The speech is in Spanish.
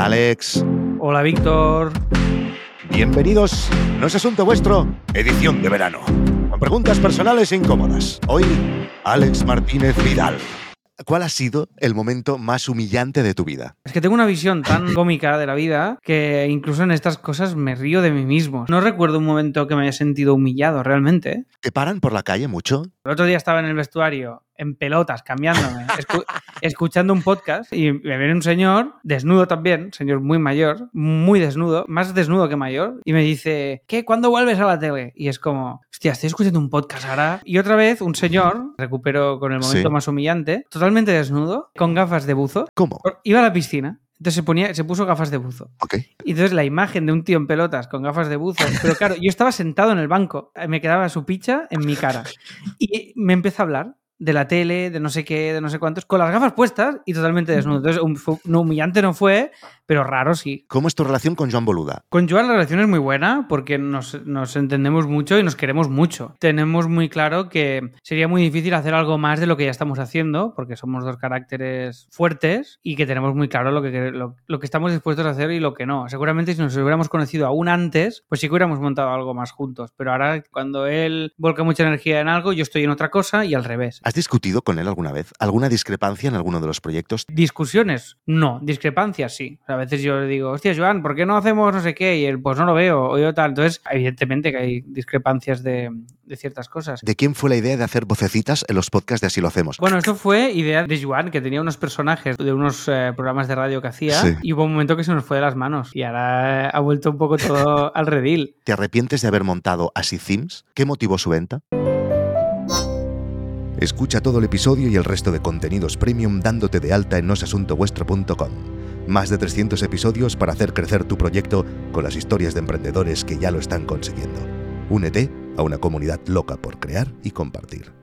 Hola Alex. Hola Víctor. Bienvenidos. No es asunto vuestro. Edición de verano. Con preguntas personales e incómodas. Hoy, Alex Martínez Vidal. ¿Cuál ha sido el momento más humillante de tu vida? Es que tengo una visión tan cómica de la vida que incluso en estas cosas me río de mí mismo. No recuerdo un momento que me haya sentido humillado realmente. ¿Te paran por la calle mucho? El otro día estaba en el vestuario en pelotas, cambiándome, escu escuchando un podcast y me viene un señor, desnudo también, señor muy mayor, muy desnudo, más desnudo que mayor, y me dice, ¿qué? ¿Cuándo vuelves a la tele? Y es como, hostia, estoy escuchando un podcast ahora. Y otra vez un señor, recupero con el momento Sí. más humillante, totalmente desnudo, con gafas de buzo, ¿Cómo? iba a la piscina. Entonces se, ponía, se puso gafas de buzo. Ok. Y entonces la imagen de un tío en pelotas con gafas de buzo. Pero claro, yo estaba sentado en el banco, me quedaba su picha en mi cara. Y me empezó a hablar de la tele, de no sé qué, de no sé cuántos, con las gafas puestas y totalmente desnudo. Entonces, fue- no, humillante no fue, pero raro sí. ¿Cómo es tu relación con Joan Boluda? Con Joan la relación es muy buena porque nos, nos entendemos mucho y nos queremos mucho. Tenemos muy claro que sería muy difícil hacer algo más de lo que ya estamos haciendo porque somos dos caracteres fuertes y que tenemos muy claro lo que, lo, lo que estamos dispuestos a hacer y lo que no. Seguramente si nos hubiéramos conocido aún antes, pues sí que hubiéramos montado algo más juntos. Pero ahora cuando él volca mucha energía en algo, yo estoy en otra cosa y al revés. ¿Has discutido con él alguna vez? ¿Alguna discrepancia en alguno de los proyectos? Discusiones, no. Discrepancias, sí. A veces yo le digo, hostia, Joan, ¿por qué no hacemos no sé qué? Y él, pues no lo veo, o yo tal. Entonces, evidentemente que hay discrepancias de, de ciertas cosas. ¿De quién fue la idea de hacer vocecitas en los podcasts de Así lo hacemos? Bueno, esto fue idea de Joan, que tenía unos personajes de unos eh, programas de radio que hacía, Sí. y hubo un momento que se nos fue de las manos. Y ahora ha vuelto un poco todo al redil. ¿Te arrepientes de haber montado Así Themes? ¿Qué motivó su venta? Escucha todo el episodio y el resto de contenidos premium dándote de alta en nosasuntovuestro.com. Más de 300 episodios para hacer crecer tu proyecto con las historias de emprendedores que ya lo están consiguiendo. Únete a una comunidad loca por crear y compartir.